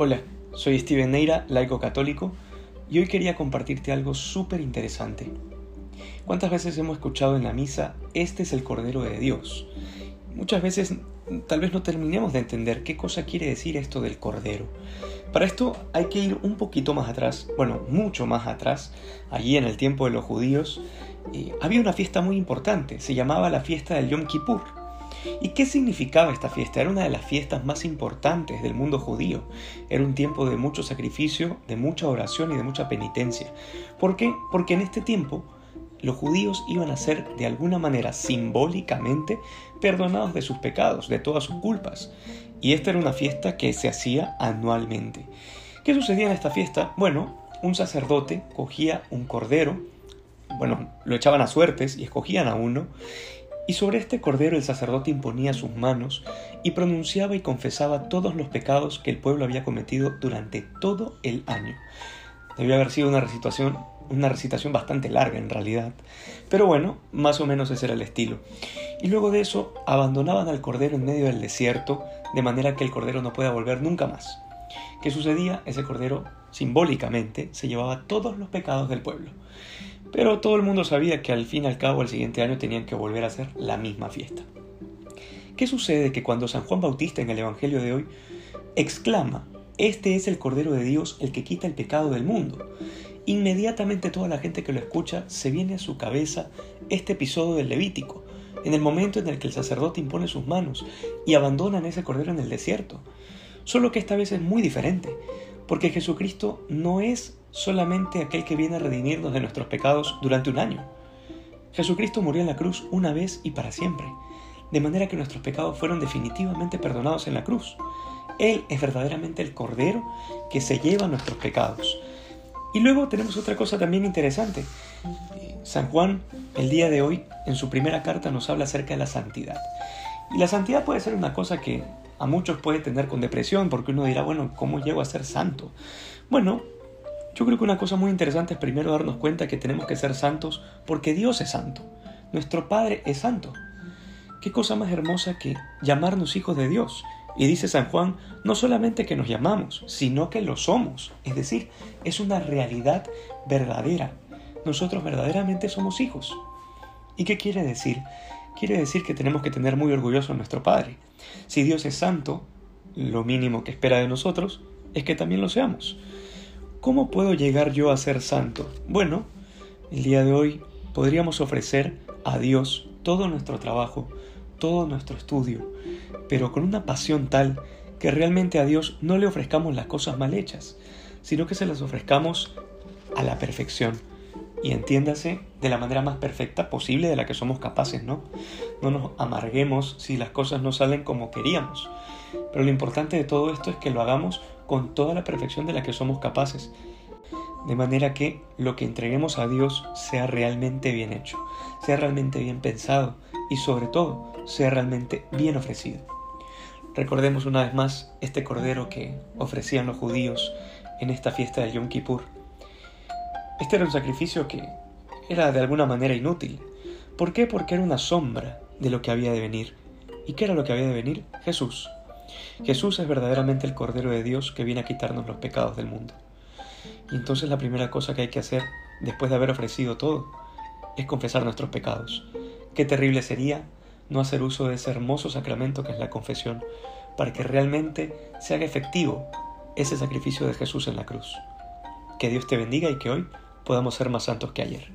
Hola, soy Steven Neira, laico católico, y hoy quería compartirte algo súper interesante. ¿Cuántas veces hemos escuchado en la misa, este es el Cordero de Dios? Muchas veces tal vez no terminemos de entender qué cosa quiere decir esto del Cordero. Para esto hay que ir un poquito más atrás, bueno, mucho más atrás, allí en el tiempo de los judíos, eh, había una fiesta muy importante, se llamaba la fiesta del Yom Kippur. ¿Y qué significaba esta fiesta? Era una de las fiestas más importantes del mundo judío. Era un tiempo de mucho sacrificio, de mucha oración y de mucha penitencia. ¿Por qué? Porque en este tiempo los judíos iban a ser de alguna manera simbólicamente perdonados de sus pecados, de todas sus culpas. Y esta era una fiesta que se hacía anualmente. ¿Qué sucedía en esta fiesta? Bueno, un sacerdote cogía un cordero, bueno, lo echaban a suertes y escogían a uno, y sobre este cordero el sacerdote imponía sus manos y pronunciaba y confesaba todos los pecados que el pueblo había cometido durante todo el año. Debió haber sido una recitación, una recitación bastante larga en realidad, pero bueno, más o menos ese era el estilo. Y luego de eso abandonaban al cordero en medio del desierto, de manera que el cordero no pueda volver nunca más. ¿Qué sucedía? Ese cordero simbólicamente se llevaba todos los pecados del pueblo. Pero todo el mundo sabía que al fin y al cabo el siguiente año tenían que volver a hacer la misma fiesta. ¿Qué sucede? Que cuando San Juan Bautista en el Evangelio de hoy exclama, Este es el Cordero de Dios el que quita el pecado del mundo, inmediatamente toda la gente que lo escucha se viene a su cabeza este episodio del Levítico, en el momento en el que el sacerdote impone sus manos y abandonan ese cordero en el desierto. Solo que esta vez es muy diferente, porque Jesucristo no es solamente aquel que viene a redimirnos de nuestros pecados durante un año. Jesucristo murió en la cruz una vez y para siempre, de manera que nuestros pecados fueron definitivamente perdonados en la cruz. Él es verdaderamente el Cordero que se lleva nuestros pecados. Y luego tenemos otra cosa también interesante. San Juan, el día de hoy, en su primera carta nos habla acerca de la santidad. Y la santidad puede ser una cosa que a muchos puede tener con depresión, porque uno dirá, bueno, ¿cómo llego a ser santo? Bueno, yo creo que una cosa muy interesante es primero darnos cuenta que tenemos que ser santos porque Dios es santo. Nuestro Padre es santo. ¿Qué cosa más hermosa que llamarnos hijos de Dios? Y dice San Juan, no solamente que nos llamamos, sino que lo somos. Es decir, es una realidad verdadera. Nosotros verdaderamente somos hijos. ¿Y qué quiere decir? Quiere decir que tenemos que tener muy orgulloso a nuestro Padre. Si Dios es santo, lo mínimo que espera de nosotros es que también lo seamos. ¿Cómo puedo llegar yo a ser santo? Bueno, el día de hoy podríamos ofrecer a Dios todo nuestro trabajo, todo nuestro estudio, pero con una pasión tal que realmente a Dios no le ofrezcamos las cosas mal hechas, sino que se las ofrezcamos a la perfección. Y entiéndase de la manera más perfecta posible de la que somos capaces, ¿no? No nos amarguemos si las cosas no salen como queríamos. Pero lo importante de todo esto es que lo hagamos con toda la perfección de la que somos capaces, de manera que lo que entreguemos a Dios sea realmente bien hecho, sea realmente bien pensado y sobre todo sea realmente bien ofrecido. Recordemos una vez más este cordero que ofrecían los judíos en esta fiesta de Yom Kippur. Este era un sacrificio que era de alguna manera inútil. ¿Por qué? Porque era una sombra de lo que había de venir. ¿Y qué era lo que había de venir? Jesús. Jesús es verdaderamente el Cordero de Dios que viene a quitarnos los pecados del mundo. Y entonces la primera cosa que hay que hacer, después de haber ofrecido todo, es confesar nuestros pecados. Qué terrible sería no hacer uso de ese hermoso sacramento que es la confesión, para que realmente se haga efectivo ese sacrificio de Jesús en la cruz. Que Dios te bendiga y que hoy podamos ser más santos que ayer.